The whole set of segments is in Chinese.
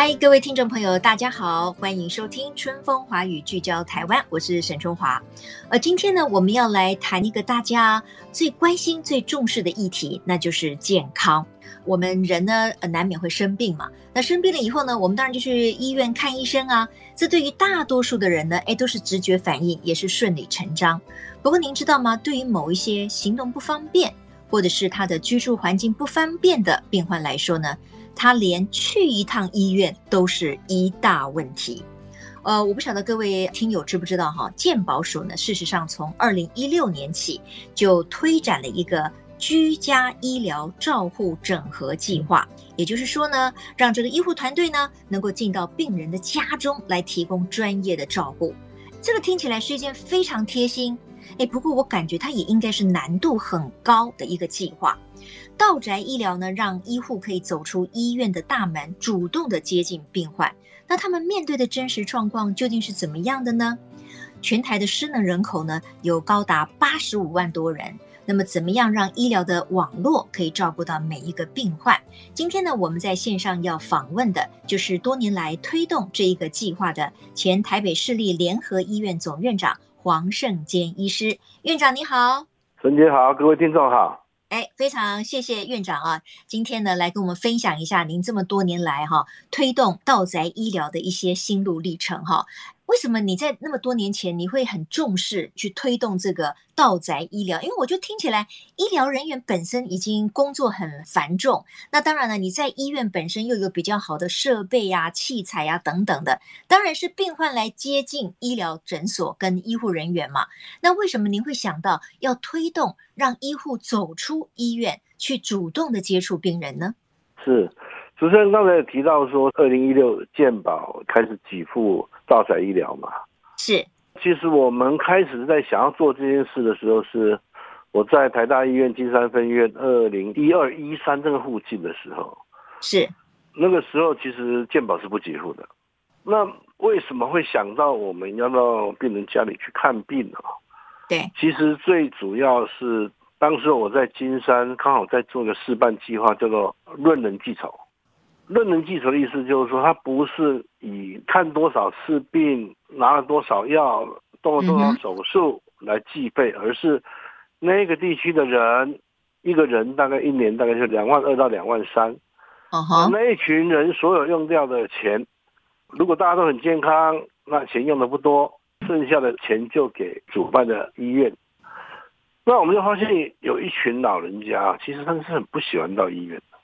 嗨，各位听众朋友，大家好，欢迎收听《春风华语》，聚焦台湾，我是沈春华。呃，今天呢，我们要来谈一个大家最关心、最重视的议题，那就是健康。我们人呢，呃，难免会生病嘛。那生病了以后呢，我们当然就去医院看医生啊。这对于大多数的人呢，哎，都是直觉反应，也是顺理成章。不过您知道吗？对于某一些行动不方便，或者是他的居住环境不方便的病患来说呢，他连去一趟医院都是一大问题，呃，我不晓得各位听友知不知道哈，健保署呢，事实上从二零一六年起就推展了一个居家医疗照护整合计划，也就是说呢，让这个医护团队呢能够进到病人的家中来提供专业的照顾，这个听起来是一件非常贴心，哎，不过我感觉它也应该是难度很高的一个计划。道宅医疗呢，让医护可以走出医院的大门，主动的接近病患。那他们面对的真实状况究竟是怎么样的呢？全台的失能人口呢，有高达八十五万多人。那么，怎么样让医疗的网络可以照顾到每一个病患？今天呢，我们在线上要访问的就是多年来推动这一个计划的前台北市立联合医院总院长黄胜坚医师。院长你好，陈姐好，各位听众好。哎，非常谢谢院长啊！今天呢，来跟我们分享一下您这么多年来哈、啊、推动道宅医疗的一些心路历程哈。为什么你在那么多年前你会很重视去推动这个道宅医疗？因为我就听起来，医疗人员本身已经工作很繁重，那当然了，你在医院本身又有比较好的设备呀、器材呀、等等的，当然是病患来接近医疗诊所跟医护人员嘛。那为什么您会想到要推动让医护走出医院去主动的接触病人呢？是。主持人刚才也提到说，二零一六健保开始给付到宅医疗嘛？是。其实我们开始在想要做这件事的时候，是我在台大医院金山分院二零一二一三这个附近的时候。是。那个时候其实健保是不给付的。那为什么会想到我们要到病人家里去看病呢？对。其实最主要是当时我在金山刚好在做个示范计划，叫做“论人计酬”。论人计酬的意思就是说，他不是以看多少次病、拿了多少药、动了多少手术来计费，而是那个地区的人，一个人大概一年大概是两万二到两万三。那一群人所有用掉的钱，如果大家都很健康，那钱用的不多，剩下的钱就给主办的医院。那我们就发现有一群老人家，其实他们是很不喜欢到医院的。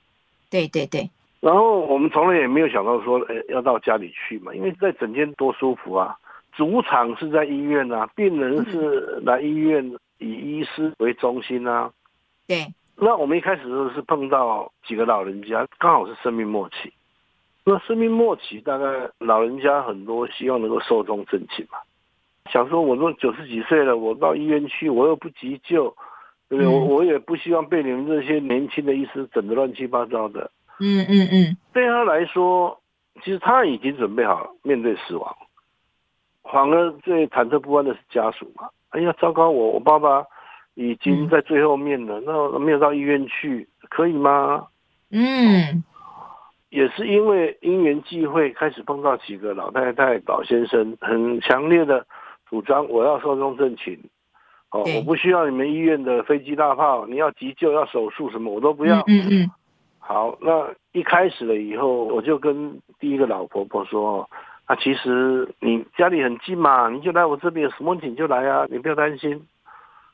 对对对。然后我们从来也没有想到说，哎，要到家里去嘛，因为在整间多舒服啊。主场是在医院啊，病人是来医院以医师为中心啊。对。那我们一开始都是碰到几个老人家，刚好是生命末期。那生命末期，大概老人家很多希望能够寿终正寝嘛。想说，我都九十几岁了，我到医院去，我又不急救，对不对？我我也不希望被你们这些年轻的医师整得乱七八糟的。嗯嗯嗯，对他来说，其实他已经准备好面对死亡，反而最忐忑不安的是家属嘛。哎呀，糟糕，我我爸爸已经在最后面了，嗯、那没有到医院去，可以吗？嗯，也是因为因缘际会，开始碰到几个老太太、老先生，很强烈的主张，我要寿终正寝。哦，我不需要你们医院的飞机大炮，你要急救、要手术什么，我都不要。嗯嗯。嗯好，那一开始了以后，我就跟第一个老婆婆说：“啊，其实你家里很近嘛，你就来我这边，有什么你就来啊，你不要担心。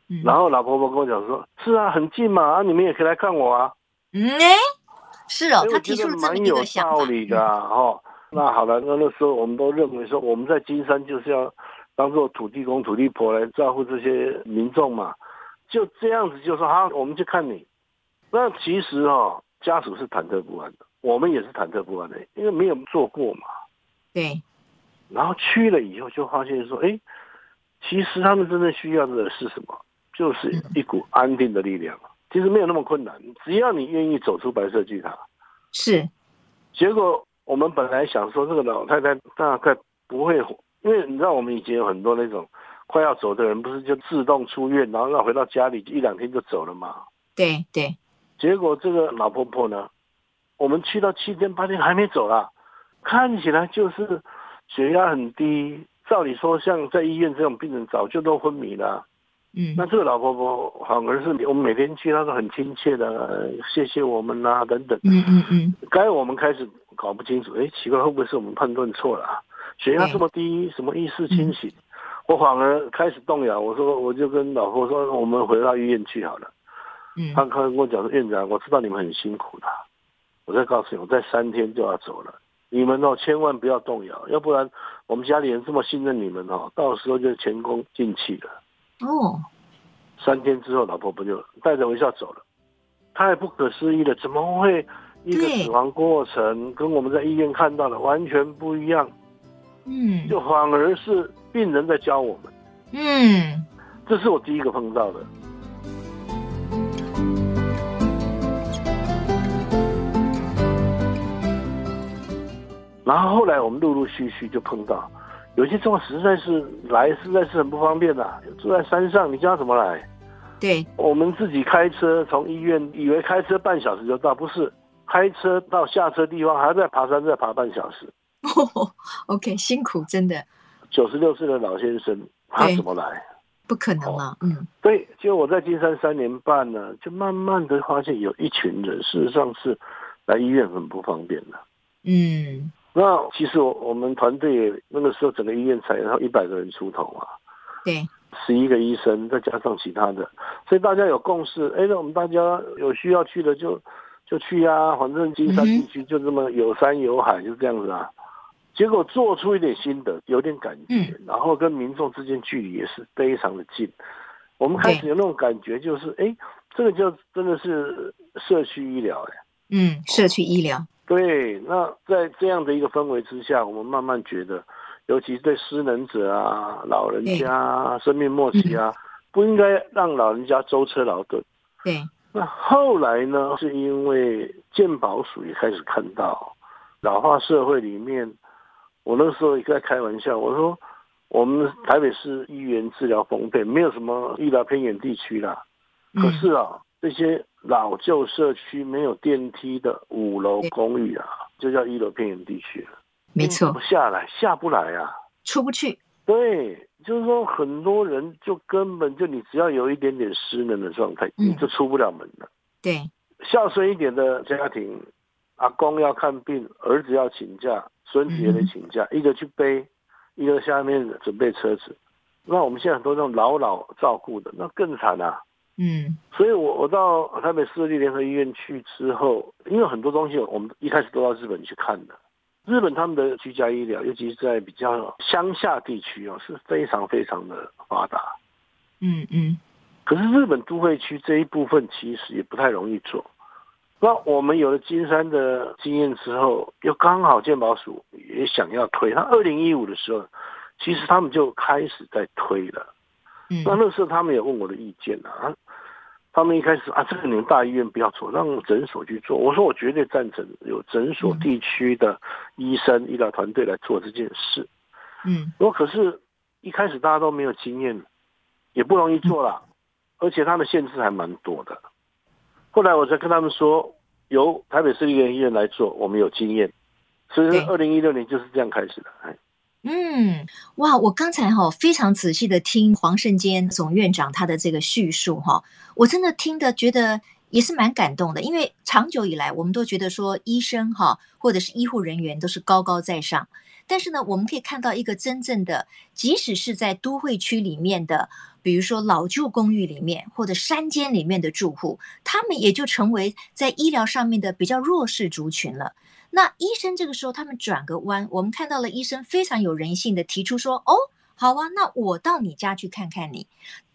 嗯”然后老婆婆跟我讲说：“是啊，很近嘛，啊，你们也可以来看我啊。”嗯，哎，是哦，他提出了这么一个想法。蛮有道理的哈，哦。那好了，那那时候我们都认为说，我们在金山就是要当做土地公、土地婆来照顾这些民众嘛，就这样子就说好，我们去看你。那其实哦，家属是忐忑不安的，我们也是忐忑不安的，因为没有做过嘛。对。然后去了以后，就发现说，哎，其实他们真正需要的是什么？就是一股安定的力量。嗯、其实没有那么困难，只要你愿意走出白色巨塔。是。结果我们本来想说，这个老太太大概不会，因为你知道，我们以前有很多那种快要走的人，不是就自动出院，然后要回到家里一两天就走了嘛？对对。结果这个老婆婆呢，我们去到七天八天还没走啦，看起来就是血压很低。照理说，像在医院这种病人早就都昏迷了。嗯，那这个老婆婆反而是我们每天去，她都很亲切的，谢谢我们啊等等。嗯嗯嗯。该我们开始搞不清楚，哎，奇怪，会不会是我们判断错了啊？血压这么低，什么意识清醒？我反而开始动摇。我说，我就跟老婆说，我们回到医院去好了。嗯，他他跟我讲说，院长，我知道你们很辛苦的，我再告诉你，我在三天就要走了，你们哦千万不要动摇，要不然我们家里人这么信任你们哦，到时候就前功尽弃了。哦，三天之后，老婆不就带着微笑走了，太不可思议了，怎么会一个死亡过程跟我们在医院看到的完全不一样？嗯，就反而是病人在教我们。嗯，这是我第一个碰到的。然后后来我们陆陆续续就碰到，有些状况实在是来实在是很不方便的，住在山上，你叫他怎么来？对，我们自己开车从医院，以为开车半小时就到，不是，开车到下车地方还要再爬山再爬半小时。哦，OK，辛苦，真的。九十六岁的老先生，他怎么来？不可能了，嗯。对，就我在金山三年半呢，就慢慢的发现有一群人，事实上是来医院很不方便的。嗯。那其实我我们团队那个时候整个医院才然后一百个人出头啊，对，十一个医生再加上其他的，所以大家有共识，哎，那我们大家有需要去的就就去啊，反正金山地区就这么有山有海，就这样子啊。结果做出一点心得，有点感觉，然后跟民众之间距离也是非常的近。我们开始有那种感觉，就是哎，这个就真的是社区医疗哎，嗯，社区医疗。对，那在这样的一个氛围之下，我们慢慢觉得，尤其对失能者啊、老人家、啊、生命末期啊，不应该让老人家舟车劳顿。对。那后来呢，是因为健保署也开始看到老化社会里面，我那时候也在开玩笑，我说我们台北市医院治疗丰沛，没有什么医疗偏远地区啦。可是啊，这些。老旧社区没有电梯的五楼公寓啊，就叫一楼偏远地区了。没错，不下来，下不来啊，出不去。对，就是说很多人就根本就你只要有一点点失能的状态，嗯、你就出不了门了。对，孝顺一点的家庭，阿公要看病，儿子要请假，孙子也得请假，嗯、一个去背，一个下面准备车子。那我们现在很多这种老老照顾的，那更惨啊。嗯，所以我我到台北市立联合医院去之后，因为很多东西我们一开始都到日本去看的。日本他们的居家医疗，尤其是在比较乡下地区哦，是非常非常的发达。嗯嗯。可是日本都会区这一部分其实也不太容易做。那我们有了金山的经验之后，又刚好健保署也想要推，他二零一五的时候，其实他们就开始在推了。嗯。那那时候他们也问我的意见啊。他们一开始啊，这个你们大医院不要做，让诊所去做。我说我绝对赞成有诊所地区的医生、医疗团队来做这件事。嗯，我可是一开始大家都没有经验，也不容易做啦，而且他们限制还蛮多的。后来我才跟他们说，由台北市立医院来做，我们有经验。所以二零一六年就是这样开始的。哎。嗯，哇！我刚才哈非常仔细的听黄圣坚总院长他的这个叙述哈，我真的听得觉得也是蛮感动的，因为长久以来我们都觉得说医生哈或者是医护人员都是高高在上，但是呢，我们可以看到一个真正的，即使是在都会区里面的，比如说老旧公寓里面或者山间里面的住户，他们也就成为在医疗上面的比较弱势族群了。那医生这个时候，他们转个弯，我们看到了医生非常有人性的提出说：“哦，好啊，那我到你家去看看你。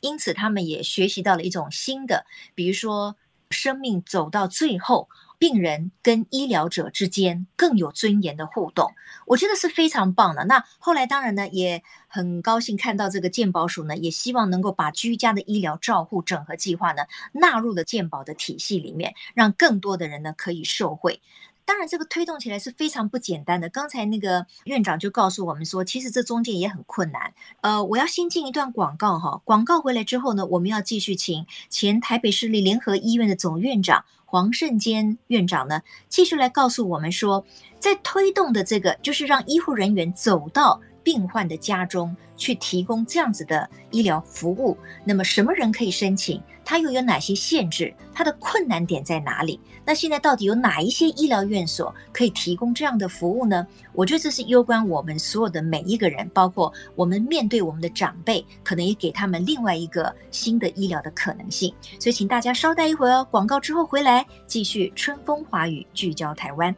因此，他们也学习到了一种新的，比如说，生命走到最后，病人跟医疗者之间更有尊严的互动，我觉得是非常棒的。那后来当然呢，也很高兴看到这个健保署呢，也希望能够把居家的医疗照护整合计划呢纳入了健保的体系里面，让更多的人呢可以受惠。当然，这个推动起来是非常不简单的。刚才那个院长就告诉我们说，其实这中间也很困难。呃，我要先进一段广告哈，广告回来之后呢，我们要继续请前台北市立联合医院的总院长黄胜坚院长呢，继续来告诉我们说，在推动的这个就是让医护人员走到。病患的家中去提供这样子的医疗服务，那么什么人可以申请？它又有哪些限制？它的困难点在哪里？那现在到底有哪一些医疗院所可以提供这样的服务呢？我觉得这是攸关我们所有的每一个人，包括我们面对我们的长辈，可能也给他们另外一个新的医疗的可能性。所以，请大家稍待一会儿哦，广告之后回来继续春风华语聚焦台湾。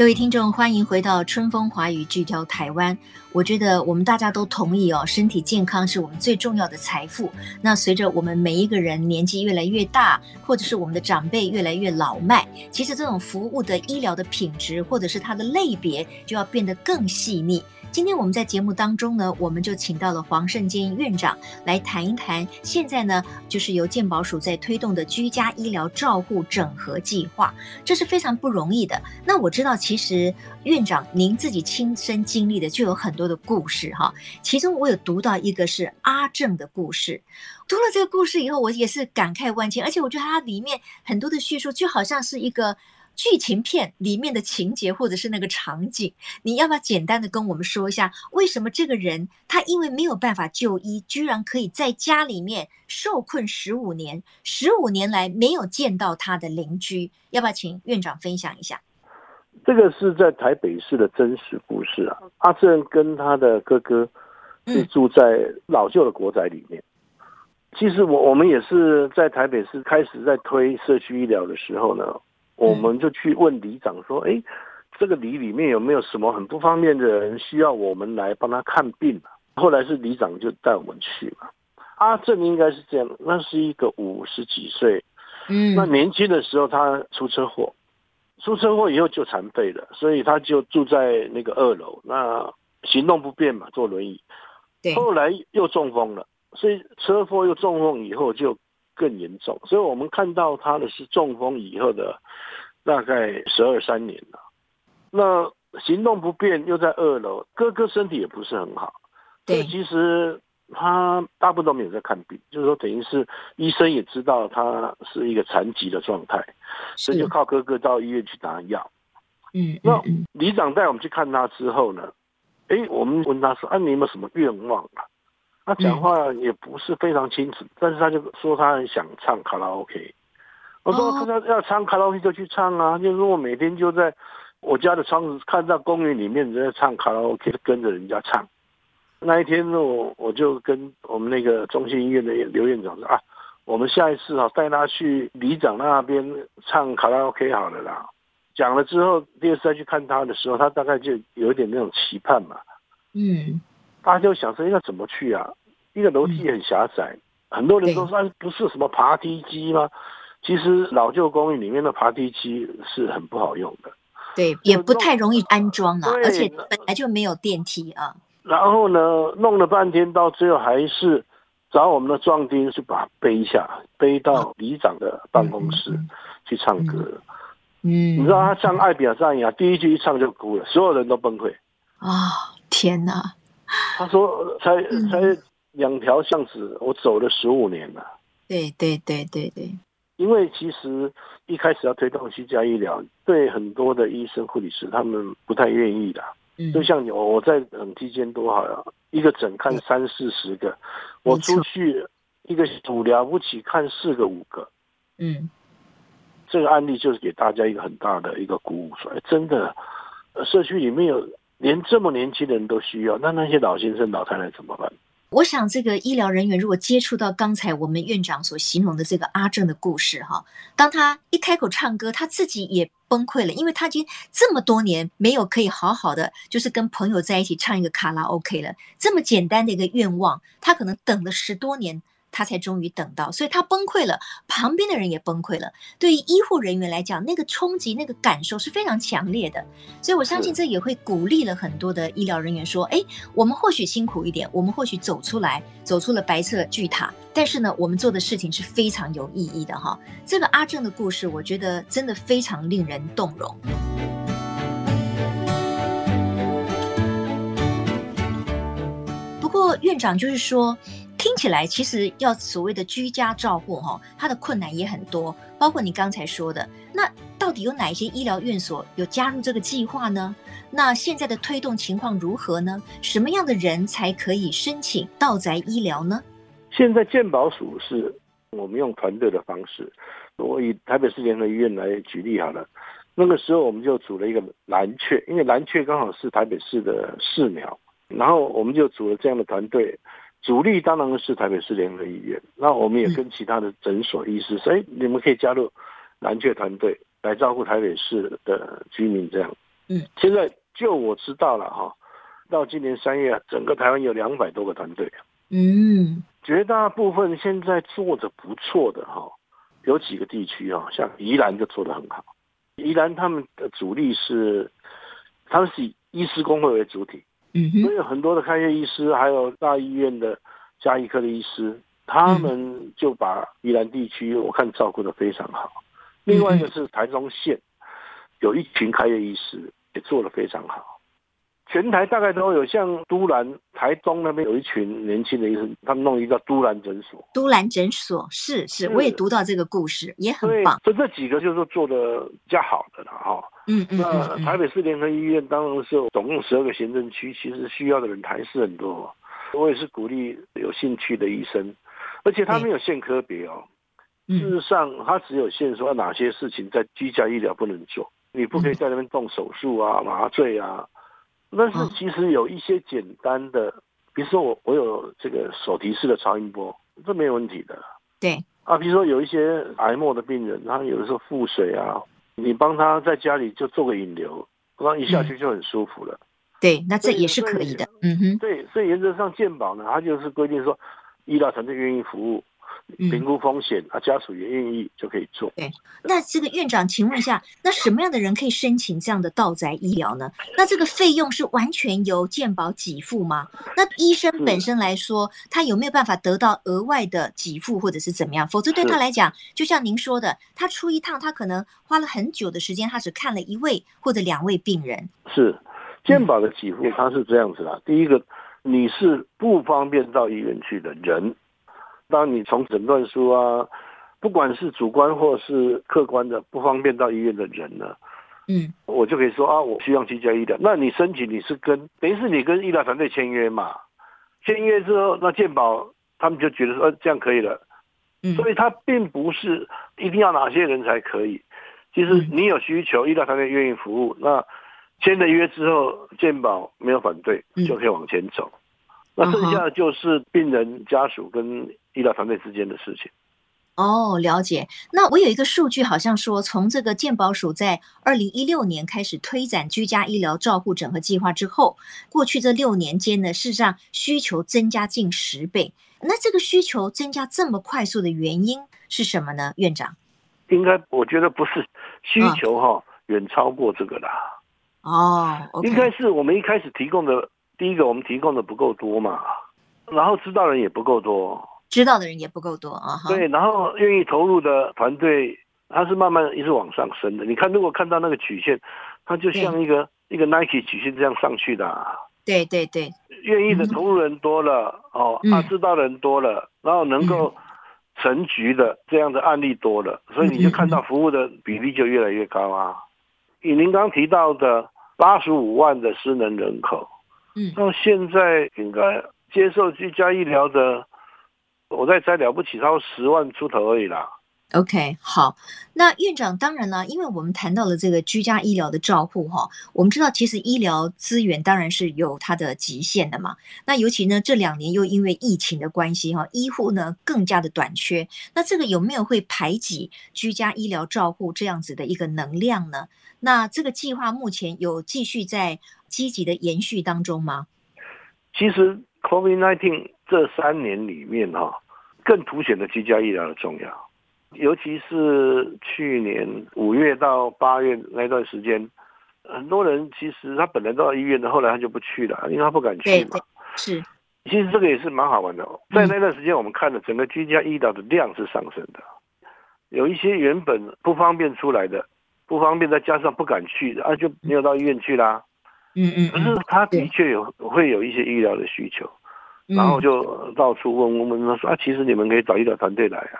各位听众，欢迎回到春风华语聚焦台湾。我觉得我们大家都同意哦，身体健康是我们最重要的财富。那随着我们每一个人年纪越来越大，或者是我们的长辈越来越老迈，其实这种服务的医疗的品质，或者是它的类别，就要变得更细腻。今天我们在节目当中呢，我们就请到了黄胜坚院长来谈一谈，现在呢，就是由健保署在推动的居家医疗照护整合计划，这是非常不容易的。那我知道，其实院长您自己亲身经历的就有很多的故事哈，其中我有读到一个是阿正的故事，读了这个故事以后，我也是感慨万千，而且我觉得它里面很多的叙述就好像是一个。剧情片里面的情节或者是那个场景，你要不要简单的跟我们说一下，为什么这个人他因为没有办法就医，居然可以在家里面受困十五年，十五年来没有见到他的邻居？要不要请院长分享一下？这个是在台北市的真实故事啊。阿正跟他的哥哥是住在老旧的国宅里面。嗯、其实我我们也是在台北市开始在推社区医疗的时候呢。我们就去问里长说：“哎，这个里里面有没有什么很不方便的人需要我们来帮他看病？”啊后来是里长就带我们去嘛。阿正应该是这样，那是一个五十几岁，嗯，那年轻的时候他出车祸，出车祸以后就残废了，所以他就住在那个二楼，那行动不便嘛，坐轮椅。对，后来又中风了，所以车祸又中风以后就更严重，所以我们看到他的是中风以后的。大概十二三年了，那行动不便又在二楼，哥哥身体也不是很好，对，其实他大部分都没有在看病，就是说等于是医生也知道他是一个残疾的状态，所以就靠哥哥到医院去拿药。嗯，那里长带我们去看他之后呢，哎，我们问他说：“啊，你有没有什么愿望啊？”他讲话也不是非常清楚，但是他就说他很想唱卡拉 OK。我说看他要唱卡拉 OK 就去唱啊，就是我每天就在我家的窗子看到公园里面人在唱卡拉 OK，就跟着人家唱。那一天呢，我我就跟我们那个中心医院的刘院长说啊，我们下一次啊带他去里长那边唱卡拉 OK 好了啦。讲了之后，第二次再去看他的时候，他大概就有一点那种期盼嘛。嗯，大家就想说应该怎么去啊？一个楼梯很狭窄，很多人都说不是什么爬梯机吗？其实老旧公寓里面的爬梯机是很不好用的，对，也不太容易安装啊，而且本来就没有电梯啊。然后呢，弄了半天，到最后还是找我们的壮丁去把它背下，背到里长的办公室去唱歌。嗯，你知道他唱《爱比亚赞扬》，第一句一唱就哭了，所有人都崩溃。啊、哦，天哪！他说才：“才才两条巷子，我走了十五年了。”对对对对对。因为其实一开始要推动居家医疗，对很多的医生、护理师他们不太愿意的。嗯，就像我我在等梯间多好呀，一个诊看三四十个，我出去一个主了不起看四个五个。嗯，这个案例就是给大家一个很大的一个鼓舞，说真的，社区里面有连这么年轻的人都需要，那那些老先生、老太太怎么办？我想，这个医疗人员如果接触到刚才我们院长所形容的这个阿正的故事，哈，当他一开口唱歌，他自己也崩溃了，因为他已经这么多年没有可以好好的，就是跟朋友在一起唱一个卡拉 OK 了。这么简单的一个愿望，他可能等了十多年。他才终于等到，所以他崩溃了，旁边的人也崩溃了。对于医护人员来讲，那个冲击、那个感受是非常强烈的。所以我相信这也会鼓励了很多的医疗人员说：“哎，我们或许辛苦一点，我们或许走出来，走出了白色巨塔，但是呢，我们做的事情是非常有意义的。”哈，这个阿正的故事，我觉得真的非常令人动容。不过院长就是说。听起来其实要所谓的居家照顾哈，它的困难也很多，包括你刚才说的。那到底有哪些医疗院所有加入这个计划呢？那现在的推动情况如何呢？什么样的人才可以申请到宅医疗呢？现在健保署是我们用团队的方式，我以台北市联合医院来举例好了。那个时候我们就组了一个蓝雀，因为蓝雀刚好是台北市的市苗，然后我们就组了这样的团队。主力当然是台北市联合医院，那我们也跟其他的诊所医师说，哎、嗯，你们可以加入蓝雀团队来照顾台北市的居民，这样。嗯，现在就我知道了哈，到今年三月，整个台湾有两百多个团队。嗯，绝大部分现在做的不错的哈，有几个地区啊，像宜兰就做的很好。宜兰他们的主力是，他们是以医师工会为主体。嗯，所以有很多的开业医师，还有大医院的加医科的医师，他们就把宜兰地区我看照顾得非常好。另外一个是台中县，有一群开业医师也做得非常好。全台大概都有，像都兰、台中那边有一群年轻的医生，他们弄一个都兰诊所。都兰诊所是是，我也读到这个故事，也很棒。所以这这几个就是做的比较好的了哈。嗯嗯。那台北市联合医院当然是总共十二个行政区，其实需要的人还是很多。我也是鼓励有兴趣的医生，而且他没有限科别哦。事实上，他只有限说哪些事情在居家医疗不能做，你不可以在那边动手术啊、麻醉啊。但是其实有一些简单的，比如说我我有这个手提式的超音波，这没有问题的。对啊，比如说有一些癌末的病人，他有的时候腹水啊，你帮他在家里就做个引流，然后一下去就很舒服了。对，那这也是可以的。嗯哼。对，所以原则上健保呢，它就是规定说，医疗团队愿意服务。评估风险，啊，家属也愿意就可以做。对，那这个院长，请问一下，那什么样的人可以申请这样的道宅医疗呢？那这个费用是完全由健保给付吗？那医生本身来说，他有没有办法得到额外的给付，或者是怎么样？否则对他来讲，就像您说的，他出一趟，他可能花了很久的时间，他只看了一位或者两位病人。是，健保的给付，他是这样子的：第一个，你是不方便到医院去的人。当你从诊断书啊，不管是主观或是客观的不方便到医院的人呢，嗯，我就可以说啊，我需要居家医疗。那你申请你是跟等于是你跟医疗团队签约嘛？签约之后，那健保他们就觉得说，呃，这样可以了。嗯，所以他并不是一定要哪些人才可以。其实你有需求，医疗团队愿意服务，那签了约之后，健保没有反对，就可以往前走。那剩下的就是病人家属跟医疗团队之间的事情。哦，了解。那我有一个数据，好像说，从这个健保署在二零一六年开始推展居家医疗照护整合计划之后，过去这六年间呢，事实上需求增加近十倍。那这个需求增加这么快速的原因是什么呢？院长？应该我觉得不是需求哈、哦，远超过这个啦。哦，okay、应该是我们一开始提供的。第一个，我们提供的不够多嘛，然后知道的人也不够多，知道的人也不够多啊。对，然后愿意投入的团队，它是慢慢一直往上升的。你看，如果看到那个曲线，它就像一个一个 Nike 曲线这样上去的啊。对对对，愿意的投入人多了、嗯、哦，啊知道的人多了，然后能够成局的这样的案例多了，所以你就看到服务的比例就越来越高啊。以您刚提到的八十五万的失能人口。嗯，到现在应该接受居家医疗的，我在猜了不起，超十万出头而已啦。OK，好，那院长当然呢，因为我们谈到了这个居家医疗的照护哈，我们知道其实医疗资源当然是有它的极限的嘛。那尤其呢这两年又因为疫情的关系哈，医护呢更加的短缺。那这个有没有会排挤居家医疗照护这样子的一个能量呢？那这个计划目前有继续在积极的延续当中吗？其实 COVID-19 这三年里面哈，更凸显了居家医疗的重要。尤其是去年五月到八月那段时间，很多人其实他本来到医院的，后来他就不去了，因为他不敢去嘛。是，其实这个也是蛮好玩的。在那段时间，我们看了整个居家医疗的量是上升的，有一些原本不方便出来的，不方便再加上不敢去的啊，就没有到医院去啦。嗯嗯。可是他的确有会有一些医疗的需求，然后就到处问我们说啊，其实你们可以找医疗团队来啊。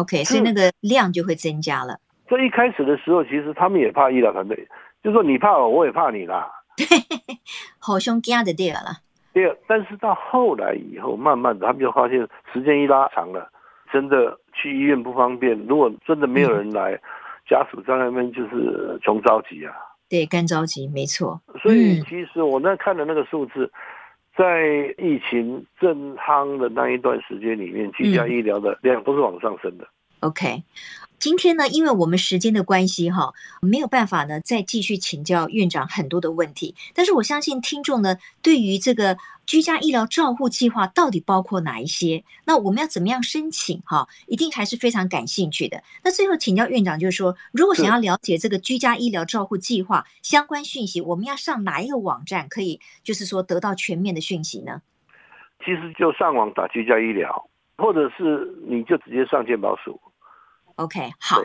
OK，所以那个量就会增加了。所以一开始的时候，其实他们也怕医疗团队，就说你怕我，我也怕你啦。对，好兄弟的对了。对，但是到后来以后，慢慢的他们就发现时间一拉长了，真的去医院不方便。如果真的没有人来，嗯、家属在那边就是穷着急啊。对，干着急，没错。所以其实我那看的那个数字。嗯在疫情正夯的那一段时间里面，居家医疗的量都是往上升的。OK，今天呢，因为我们时间的关系哈，没有办法呢再继续请教院长很多的问题。但是我相信听众呢，对于这个居家医疗照护计划到底包括哪一些，那我们要怎么样申请哈，一定还是非常感兴趣的。那最后请教院长，就是说，如果想要了解这个居家医疗照护计划相关讯息，我们要上哪一个网站可以，就是说得到全面的讯息呢？其实就上网打居家医疗，或者是你就直接上健保署。OK，好，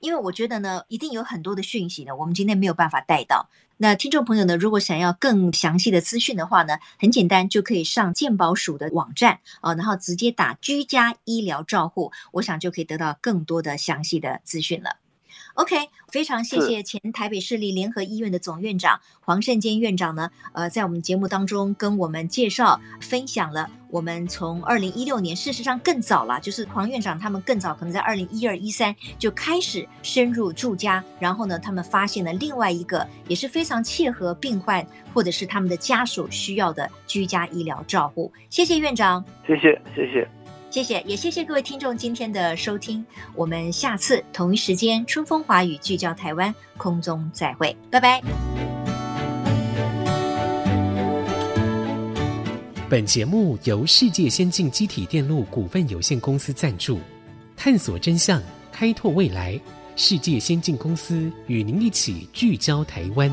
因为我觉得呢，一定有很多的讯息呢，我们今天没有办法带到。那听众朋友呢，如果想要更详细的资讯的话呢，很简单，就可以上健保署的网站啊，然后直接打居家医疗照护，我想就可以得到更多的详细的资讯了。OK，非常谢谢前台北市立联合医院的总院长黄胜坚院长呢，呃，在我们节目当中跟我们介绍分享了我们从二零一六年，事实上更早了，就是黄院长他们更早，可能在二零一二一三就开始深入住家，然后呢，他们发现了另外一个也是非常切合病患或者是他们的家属需要的居家医疗照护。谢谢院长，谢谢，谢谢。谢谢，也谢谢各位听众今天的收听。我们下次同一时间，春风华语聚焦台湾，空中再会，拜拜。本节目由世界先进机体电路股份有限公司赞助，探索真相，开拓未来。世界先进公司与您一起聚焦台湾。